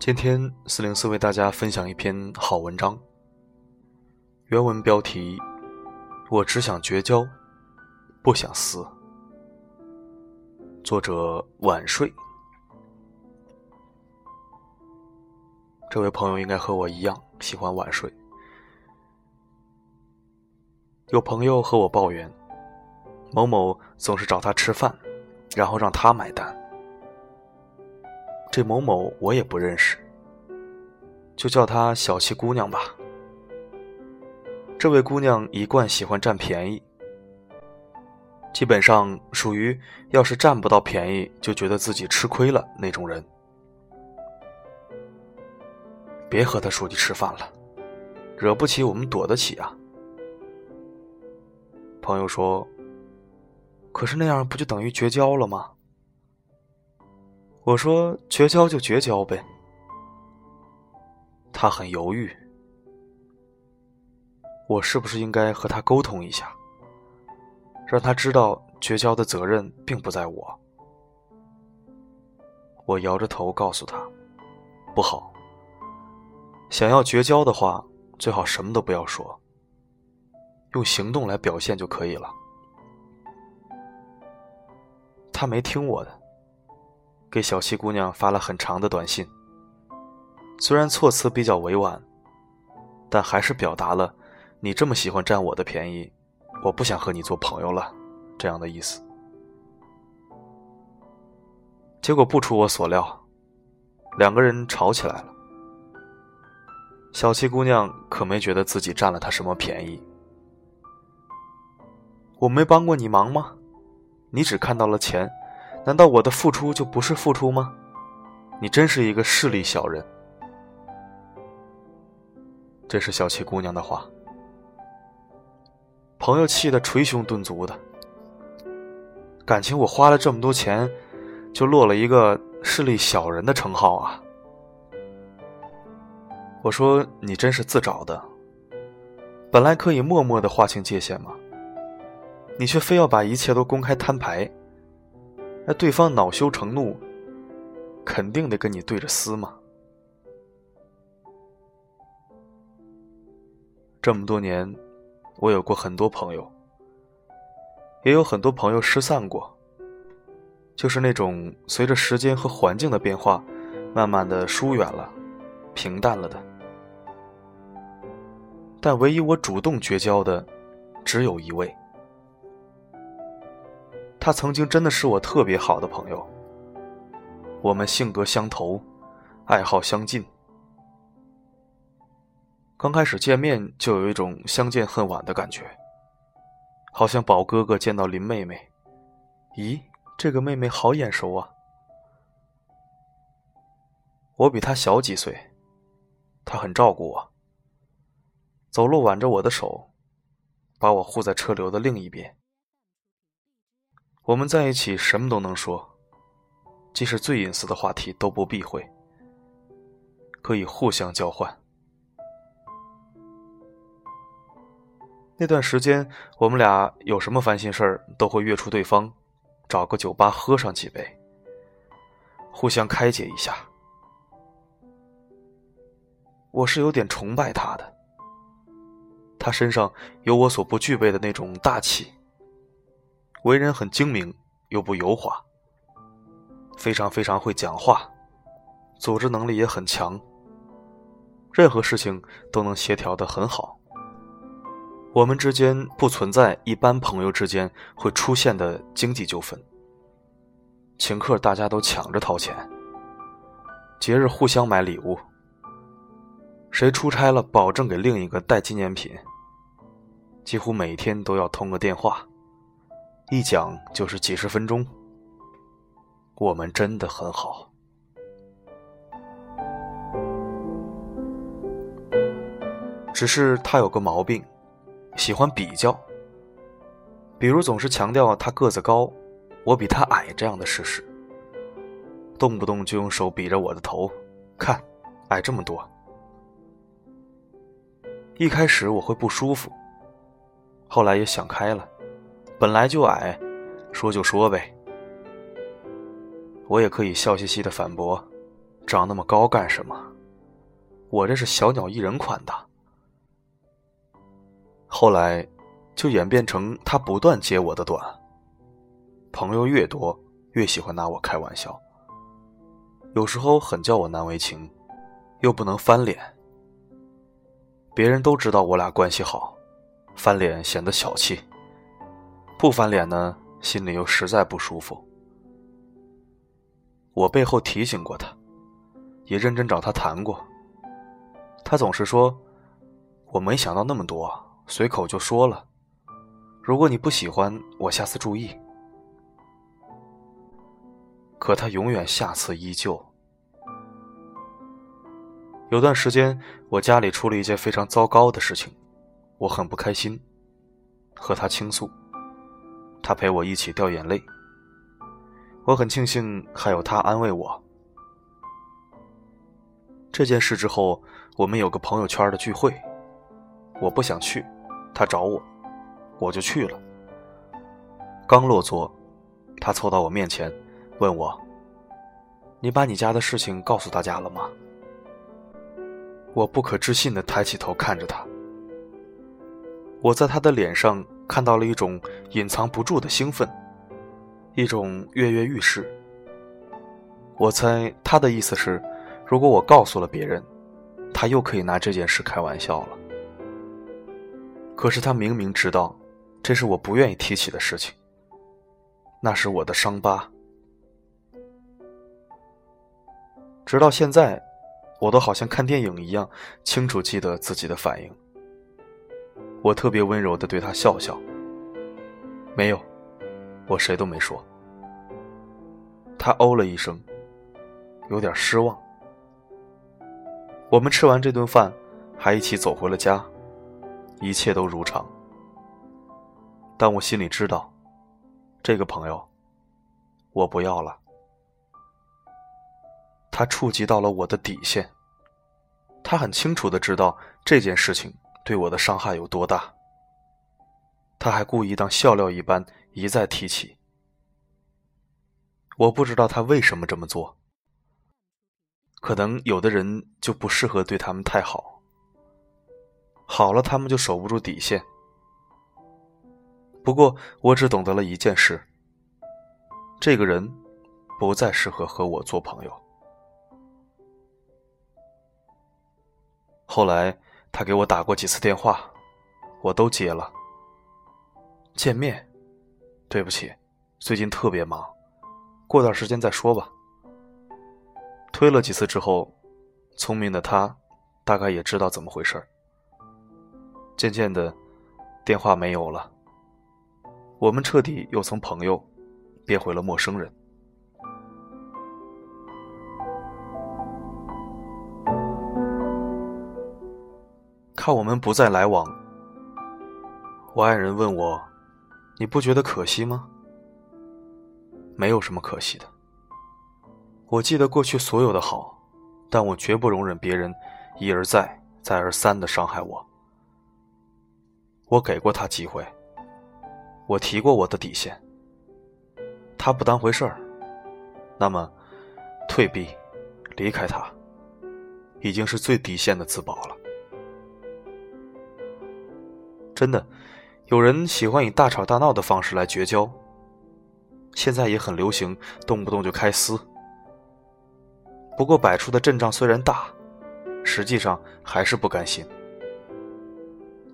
今天四零四为大家分享一篇好文章。原文标题：我只想绝交，不想死。作者晚睡。这位朋友应该和我一样喜欢晚睡。有朋友和我抱怨，某某总是找他吃饭，然后让他买单。这某某我也不认识，就叫她小气姑娘吧。这位姑娘一贯喜欢占便宜，基本上属于要是占不到便宜就觉得自己吃亏了那种人。别和他出去吃饭了，惹不起我们躲得起啊。朋友说：“可是那样不就等于绝交了吗？”我说绝交就绝交呗。他很犹豫，我是不是应该和他沟通一下，让他知道绝交的责任并不在我？我摇着头告诉他，不好。想要绝交的话，最好什么都不要说，用行动来表现就可以了。他没听我的。给小七姑娘发了很长的短信，虽然措辞比较委婉，但还是表达了“你这么喜欢占我的便宜，我不想和你做朋友了”这样的意思。结果不出我所料，两个人吵起来了。小七姑娘可没觉得自己占了他什么便宜，我没帮过你忙吗？你只看到了钱。难道我的付出就不是付出吗？你真是一个势利小人。这是小七姑娘的话。朋友气得捶胸顿足的。感情我花了这么多钱，就落了一个势利小人的称号啊！我说你真是自找的。本来可以默默的划清界限嘛，你却非要把一切都公开摊牌。那对方恼羞成怒，肯定得跟你对着撕嘛。这么多年，我有过很多朋友，也有很多朋友失散过，就是那种随着时间和环境的变化，慢慢的疏远了、平淡了的。但唯一我主动绝交的，只有一位。他曾经真的是我特别好的朋友，我们性格相投，爱好相近。刚开始见面就有一种相见恨晚的感觉，好像宝哥哥见到林妹妹，咦，这个妹妹好眼熟啊！我比她小几岁，她很照顾我，走路挽着我的手，把我护在车流的另一边。我们在一起什么都能说，即使最隐私的话题都不避讳，可以互相交换。那段时间，我们俩有什么烦心事儿，都会约出对方，找个酒吧喝上几杯，互相开解一下。我是有点崇拜他的，他身上有我所不具备的那种大气。为人很精明，又不油滑，非常非常会讲话，组织能力也很强，任何事情都能协调的很好。我们之间不存在一般朋友之间会出现的经济纠纷，请客大家都抢着掏钱，节日互相买礼物，谁出差了保证给另一个带纪念品，几乎每天都要通个电话。一讲就是几十分钟，我们真的很好。只是他有个毛病，喜欢比较。比如总是强调他个子高，我比他矮这样的事实，动不动就用手比着我的头，看，矮这么多。一开始我会不舒服，后来也想开了，本来就矮，说就说呗。我也可以笑嘻嘻的反驳：“长那么高干什么？我这是小鸟依人款的。”后来，就演变成他不断揭我的短。朋友越多，越喜欢拿我开玩笑。有时候很叫我难为情，又不能翻脸。别人都知道我俩关系好，翻脸显得小气。不翻脸呢，心里又实在不舒服。我背后提醒过他，也认真找他谈过。他总是说：“我没想到那么多，随口就说了。如果你不喜欢，我下次注意。”可他永远下次依旧。有段时间，我家里出了一件非常糟糕的事情，我很不开心，和他倾诉，他陪我一起掉眼泪。我很庆幸还有他安慰我。这件事之后，我们有个朋友圈的聚会，我不想去，他找我，我就去了。刚落座，他凑到我面前，问我：“你把你家的事情告诉大家了吗？”我不可置信的抬起头看着他，我在他的脸上看到了一种隐藏不住的兴奋。一种跃跃欲试。我猜他的意思是，如果我告诉了别人，他又可以拿这件事开玩笑了。可是他明明知道，这是我不愿意提起的事情。那是我的伤疤。直到现在，我都好像看电影一样，清楚记得自己的反应。我特别温柔的对他笑笑，没有。我谁都没说。他哦了一声，有点失望。我们吃完这顿饭，还一起走回了家，一切都如常。但我心里知道，这个朋友，我不要了。他触及到了我的底线。他很清楚的知道这件事情对我的伤害有多大。他还故意当笑料一般。一再提起，我不知道他为什么这么做。可能有的人就不适合对他们太好，好了他们就守不住底线。不过我只懂得了一件事：这个人不再适合和我做朋友。后来他给我打过几次电话，我都接了。见面。对不起，最近特别忙，过段时间再说吧。推了几次之后，聪明的他大概也知道怎么回事渐渐的，电话没有了，我们彻底又从朋友变回了陌生人。看我们不再来往，我爱人问我。你不觉得可惜吗？没有什么可惜的。我记得过去所有的好，但我绝不容忍别人一而再、再而三的伤害我。我给过他机会，我提过我的底线，他不当回事儿，那么退避、离开他，已经是最底线的自保了。真的。有人喜欢以大吵大闹的方式来绝交，现在也很流行，动不动就开撕。不过摆出的阵仗虽然大，实际上还是不甘心，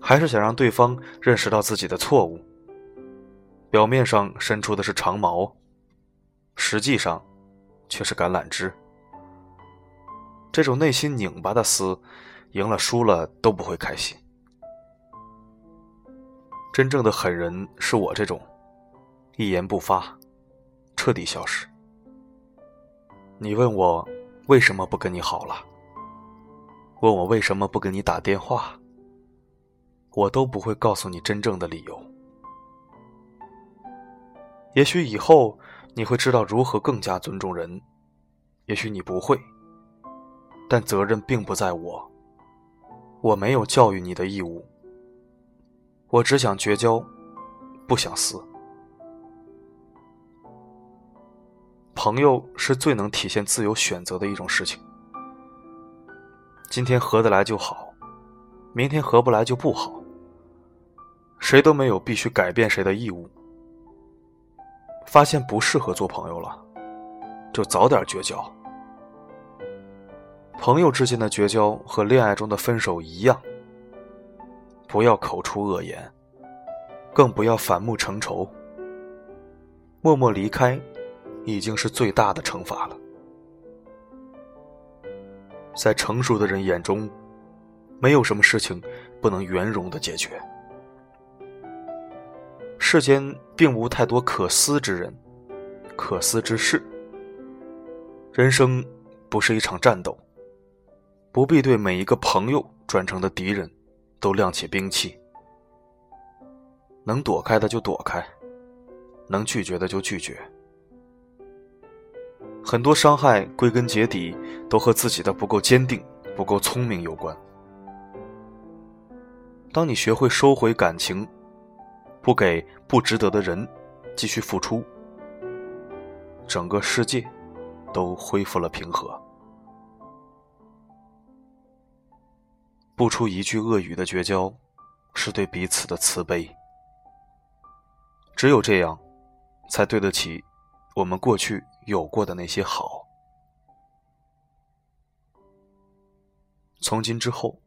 还是想让对方认识到自己的错误。表面上伸出的是长矛，实际上却是橄榄枝。这种内心拧巴的撕，赢了输了都不会开心。真正的狠人是我这种，一言不发，彻底消失。你问我为什么不跟你好了，问我为什么不给你打电话，我都不会告诉你真正的理由。也许以后你会知道如何更加尊重人，也许你不会，但责任并不在我，我没有教育你的义务。我只想绝交，不想撕。朋友是最能体现自由选择的一种事情。今天合得来就好，明天合不来就不好。谁都没有必须改变谁的义务。发现不适合做朋友了，就早点绝交。朋友之间的绝交和恋爱中的分手一样，不要口出恶言，更不要反目成仇。默默离开，已经是最大的惩罚了。在成熟的人眼中，没有什么事情不能圆融的解决。世间并无太多可思之人，可思之事。人生不是一场战斗，不必对每一个朋友转成的敌人都亮起兵器。能躲开的就躲开，能拒绝的就拒绝。很多伤害归根结底都和自己的不够坚定、不够聪明有关。当你学会收回感情。不给不值得的人继续付出，整个世界都恢复了平和。不出一句恶语的绝交，是对彼此的慈悲。只有这样，才对得起我们过去有过的那些好。从今之后，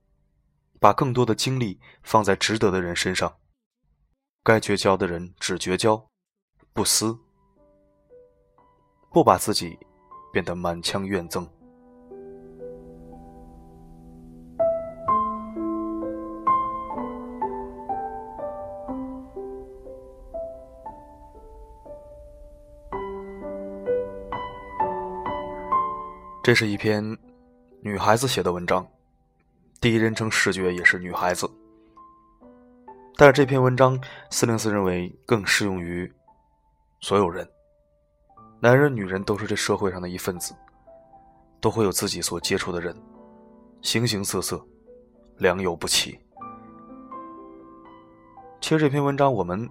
把更多的精力放在值得的人身上。该绝交的人只绝交，不撕，不把自己变得满腔怨憎。这是一篇女孩子写的文章，第一人称视觉也是女孩子。但是这篇文章，四零四认为更适用于所有人，男人、女人都是这社会上的一份子，都会有自己所接触的人，形形色色，良莠不齐。其实这篇文章，我们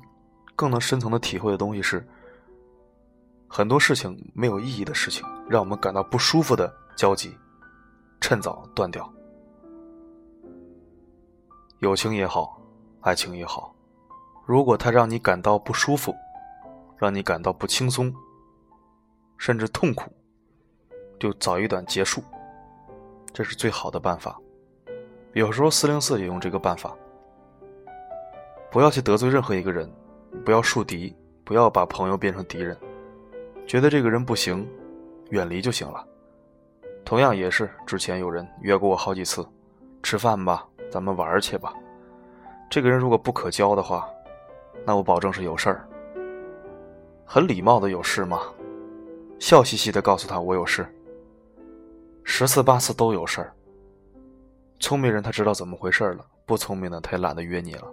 更能深层的体会的东西是，很多事情没有意义的事情，让我们感到不舒服的交集，趁早断掉。友情也好。爱情也好，如果它让你感到不舒服，让你感到不轻松，甚至痛苦，就早一点结束，这是最好的办法。有时候四零四也用这个办法。不要去得罪任何一个人，不要树敌，不要把朋友变成敌人。觉得这个人不行，远离就行了。同样也是，之前有人约过我好几次，吃饭吧，咱们玩去吧。这个人如果不可交的话，那我保证是有事儿。很礼貌的有事吗？笑嘻嘻的告诉他我有事。十次八次都有事儿。聪明人他知道怎么回事了，不聪明的他也懒得约你了，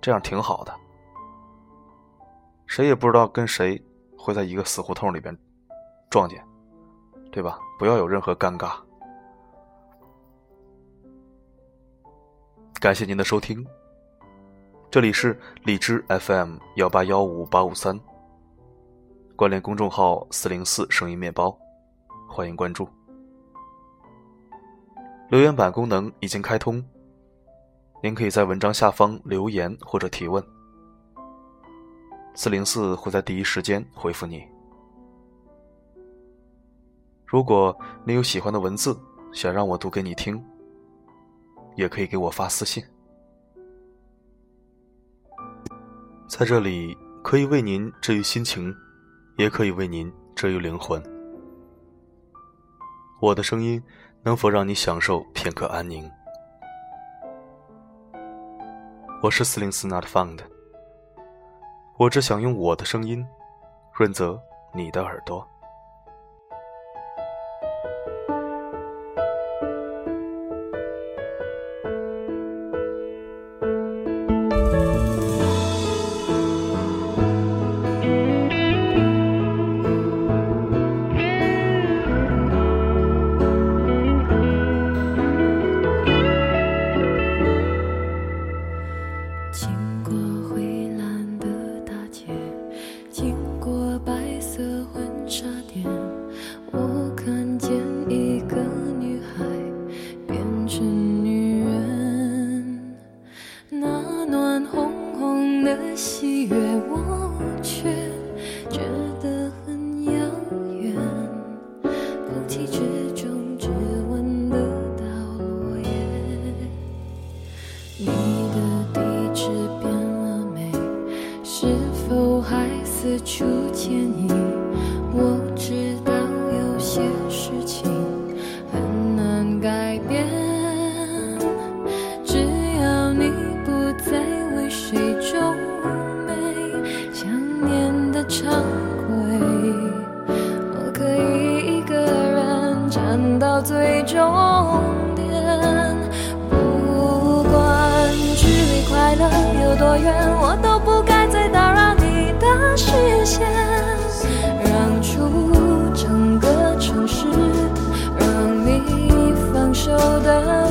这样挺好的。谁也不知道跟谁会在一个死胡同里边撞见，对吧？不要有任何尴尬。感谢您的收听。这里是荔枝 FM 幺八幺五八五三，关联公众号四零四声音面包，欢迎关注。留言板功能已经开通，您可以在文章下方留言或者提问，四零四会在第一时间回复你。如果你有喜欢的文字想让我读给你听，也可以给我发私信。在这里，可以为您治愈心情，也可以为您治愈灵魂。我的声音能否让你享受片刻安宁？我是四零四 Not Found，我只想用我的声音润泽你的耳朵。为终点。不管距离快乐有多远我都不该再打扰你的视线。让出整个城市让你放手的